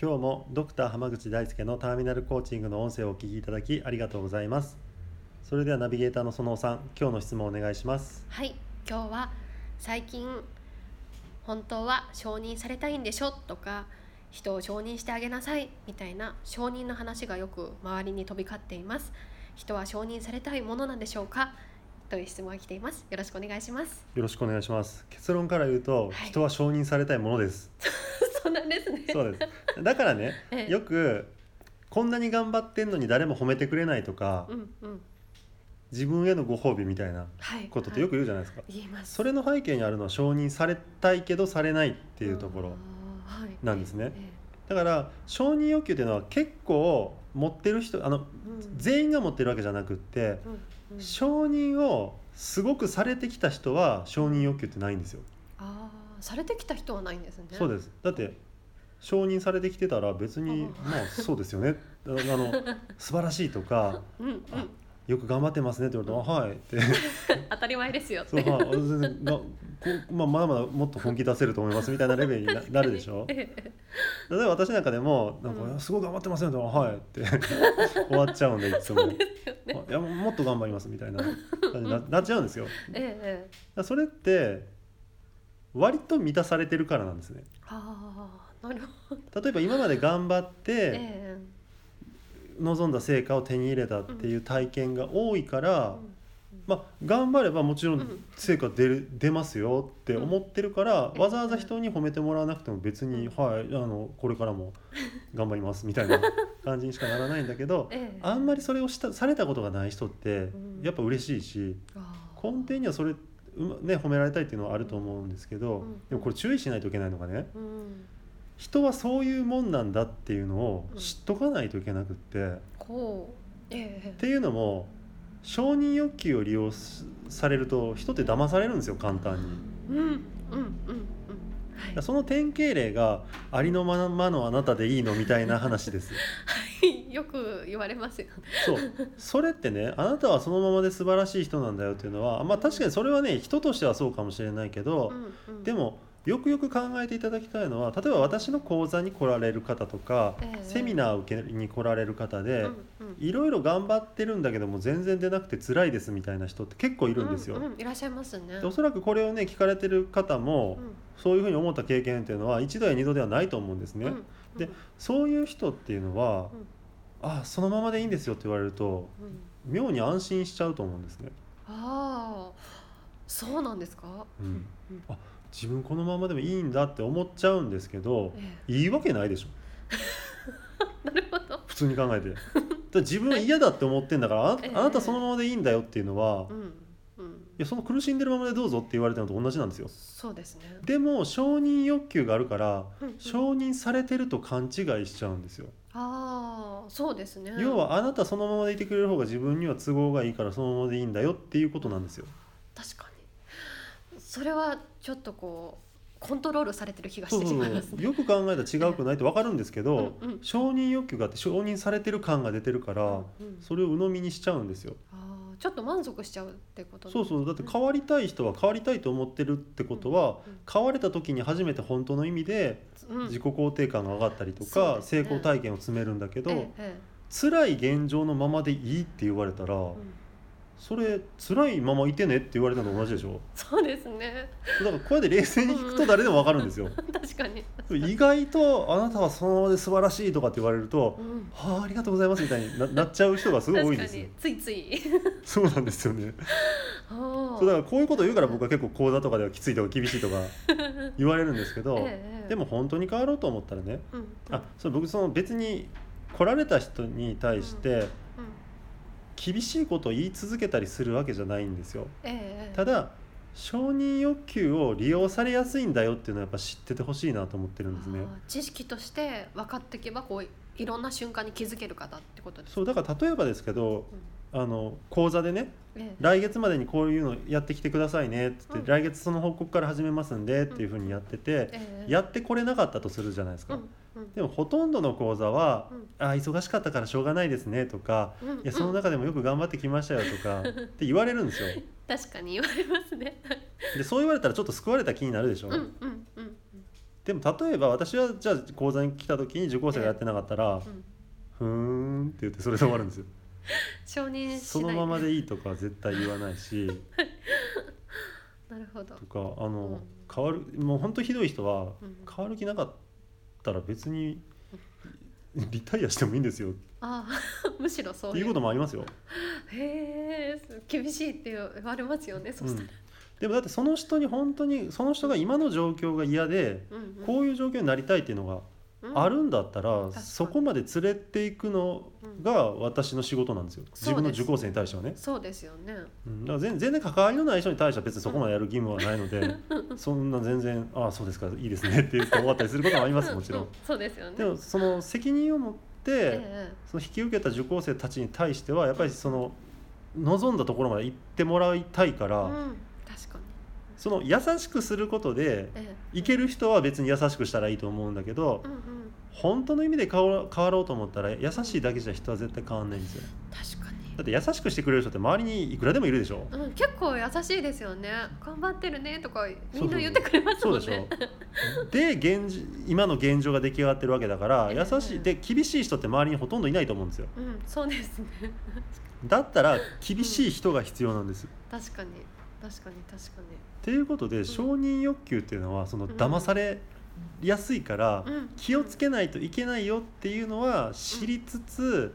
今日もドクター濱口大輔のターミナルコーチングの音声をお聞きいただきありがとうございます。それではナビゲーターの園尾さん今日の質問をお願いします。はい今日は最近本当は承認されたいんでしょ？とか人を承認してあげなさいみたいな承認の話がよく周りに飛び交っています。人は承認されたいものなんでしょうか？という質問が来ています。よろしくお願いします。よろしくお願いします。結論から言うと、はい。人は承認されたいものです なんですね。そうです。だからね、ええ。よくこんなに頑張ってんのに誰も褒めてくれないとか、うんうん。自分へのご褒美みたいなはい。ことってよく言うじゃないですか、言います。それの背景にあるのは承認されたいけどされないっていうところなんですね。えだから承認欲求っていうのは結構持ってる人あのえうん。全員が持ってるわけじゃなくってうんうん。承認をすごくされてきた人は承認欲求ってないんですよ。ああされてきた人はないんですね。そうです。だって承認されてきてたら別にうん。まあそうですよね。ああの 素晴らしいとかうんうん。あよく頑張ってますねって言われたら「はい」って。当たり前ですよっそう、てはい、全然まあ、まだまだもっと本気出せると思いますみたいなレベルにななるでしょ？ええ。例えば私なんかでも「なんかうん。すごい頑張ってますね」って言ったら「はい」って。終わっちゃうんでいつも。いやもっと頑張りますみたいな感じにななっちゃうんですよ。ええ。それって割と満たされてるからなんですね。ああなるほど。例えば今まで頑張ってえ望んだ成果を手に入れたっていう体験が多いかえら、まあ頑張ればもちろうんん。成果出る出ますよって思ってるから、うん。わざわざ人に褒めてもらわなくても別に、はいあのこれからも頑張りますみたいな 感じにしかならないんだけどええ。あんまりそれをしたされたことがない人ってうん。やっぱ嬉しいし。根底にはそれ、うまね、褒められたいっていうのはあると思うんですけど、うん。でもこれ注意しないといけないのがねうん。人はそういうもんなんだっていうのをうん。知っとかないといけなくって、うええ。ていうのも承認欲求を利用すされると人って騙されるんですよ簡単に。うんうんうんうん。はい。その典型例がありのままのあなたでいいのみたいな話です。はいよく言われますよね。そう。それってねあなたはそのままで素晴らしい人なんだよっていうのはまあ確かにそれはね人としてはそうかもしれないけど、うんうんでもよくよく考えていただきたいのは例えば私の講座に来られる方とか、ええ。セミナーを受けに来られる方で、うんうんいろいろ頑張ってるんだけども全然出なくて辛いですみたいな人って結構いるんですよ。うんうんいらっしゃいますね。でおそらくこれをね聞かれてる方も、うん。そういうふうに思った経験っていうのは一度や二度ではないと思うんですね。うん。でそういう人っていうのはう、んあそのままでいいんですよって言われるとうん。妙に安心しちゃうと思うんですね。ああそうなんですか？うん。うん。あ自分このままでもいいんだって思っちゃうんですけどえいいわけないでしょ。え なるほど。普通に考えて。自分は嫌だって思ってんだからあええ。あなたそのままでいいんだよっていうのは、いうんうん。やその苦しんでるままでどうぞって言われたのと同じなんですよ。そうですね。でも承認欲求があるから承認されてると勘違いしちゃうんですよ。ああそうですね。要はあなたそのままでいてくれる方が自分には都合がいいからそのままでいいんだよっていうことなんですよ。確かに。それはちょっとこうコントロールされてる気がしてしまいますねよく考えたら違うくないって分かるんですけど、うんうん。承認欲求があって承認されてる感が出てるから、うんうん。それを鵜呑みにしちゃうんですよ。ああちょっと満足しちゃうってことそうそう。だって変わりたい人は変わりたいと思ってるってことは、うん変われた時に初めて本当の意味でうん。自己肯定感が上がったりとか、成功体験を積めるんだけど、ええ。え辛い現状のままでいいって言われたら、それ辛いままいてねって言われたのと同じでしょ？そうですね。だからこうやって冷静に聞くと誰でも分かるんですよ。確かに。意外とあなたはそのままで素晴らしいとかって言われるとうん。はあありがとうございますみたいにななっちゃう人がすごい多いんですよ。確かに。ついつい。そうなんですよね。あそうだからこういうことを言うから僕は結構講座とかではきついとか厳しいとか 言われるんですけど、ええ。でも本当に変わろうと思ったらねうん。あそう僕その別に来られた人に対してうん厳しいことを言い続けたりするわけじゃないんですよ。ええただ承認欲求を利用されやすいんだよっていうのはやっぱ知っててほしいなと思ってるんですね。知識として分かっていけばこういろんな瞬間に気づける方ってことですそうだから例えばですけどあの講座でねええ。来月までにこういうのやってきてくださいねっつって、うん。来月その報告から始めますんでっていうふうにやってて、ええ。やってこれなかったとするじゃないですか、うんうんでもほとんどの講座はうん「あ忙しかったからしょうがないですね」とかうん「いやその中でもよく頑張ってきましたよ」とかって言われるんですよ。確かに言われますね。でそう言われたらちょっと救われた気になるでしょ、うんうんうんでも例えば私はじゃあ講座に来た時に受講生がやってなかったらうん。「ふーん」って言ってそれで終わるんですよ。承認しない。そのままでいいとかは絶対言わないし。なるほど。と。かあの、うん。変わるもう本当ひどい人はうん。変わる気なかったら別にリタイアしてもいいんですよああ むしろそういう。っていうこともありますよ、へえ厳しいって言われますよね。そうしたら。うん、でもだってその人に本当にその人が今の状況が嫌でうんうんこういう状況になりたいっていうのがうんあるんだったら、そこまで連れていくのが私の仕事なんですよ。自分の受講生に対してはね。そうですよね。うん、だから全全然関わりのない人に対しては別にそこまでやる義務はないので、そんな全然「ああそうですかいいですね」って言って終わったりすることもありますもちろん。う。そうですよね。でもその責任を持って、えその引き受けた受講生たちに対してはやっぱりその望んだところまで行ってもらいたいから。その優しくすることでえいける人は別に優しくしたらいいと思うんだけどえうんうん。本当の意味で変わ変わろうと思ったら優しいだけじゃ人は絶対変わんないんですよ。確かに。だって優しくしてくれる人って周りにいくらでもいるでしょ。うん、結構優しいですよね。頑張ってるねとかみんな言ってくれますそうでしもんね。ょ。で現じ今の現状が出来上がってるわけだからええ優しいで厳しい人って周りにほとんどいないと思うんですよ。うん、そうですね。だったら厳しい人が必要なんです、っ確かに確かに確かていうことで承認欲求っていうのはそのうん。騙されやすいから気をつけないといけないよっていうのは知りつつ、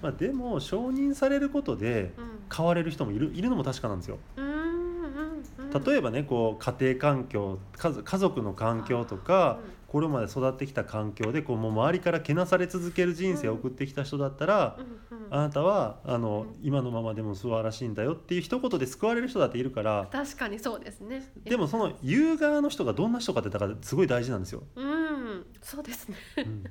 まあ、でも承認されることで変われる人もいるいるのも確かなんですよ。例えばねこう家庭環境家族の環境とかこれまで育ってきた環境でこうもう周りからけなされ続ける人生を送ってきた人だったら、あなたはあの、うん。今のままでも素晴らしいんだよっていう一言で救われる人だっているから。確かにそうですね。でもその言う側の人がどんな人かってだからすごい大事なんですよ。うん、そうですね。うん。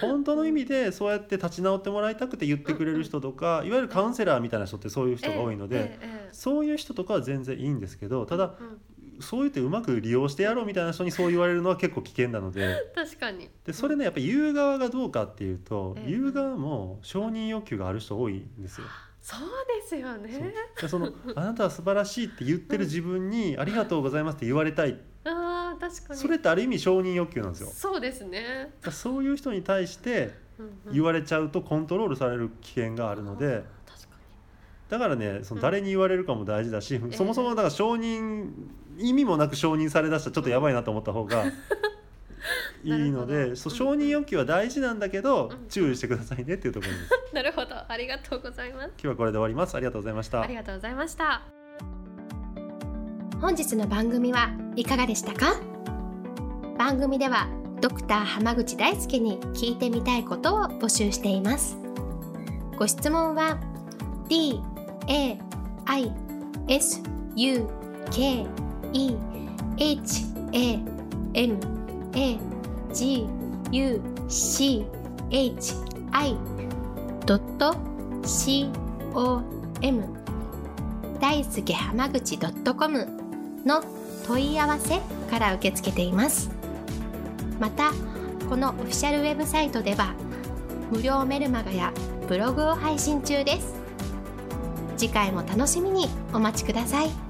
本当の意味でそうやって立ち直ってもらいたくて言ってくれる人とかいわゆるカウンセラーみたいな人ってそういう人が多いので、そういう人とかは全然いいんですけどただうんそう言ってうまく利用してやろうみたいな人にそう言われるのは結構危険なので確かに。でそれねやっぱ言う側がどうかっていうとええ言う側も承認欲求がある人多いんですよ。そうですよそうね。でそのあなたは素晴らしいって言ってる自分にありがとうございますって言われたいああ、確かに。それってある意味承認欲求なんですよ。だそうですね。そういう人に対してうんうん言われちゃうとコントロールされる危険があるので確かだからねそのうん誰に言われるかも大事だし、えそもそもだから承認意味もなく承認されだしたらちょっとやばいなと思った方が いいのでどそう承認欲求は大事なんだけど、うん注意してくださいねっていうところです。に。なるほど、ありがとうございます。今日はこれで終わります。ありがとうございましたあり。がとうございました。本日の番組はいかがでしたか？番組ではドクター濱口大輔に聞いてみたいことを募集していますご質問は d a i s u k e h a m a g u c h i c o m. 大輔濱口 .com の問い合わせから受け付けています。またこのオフィシャルウェブサイトでは無料メルマガやブログを配信中です。次回も楽しみにお待ちください。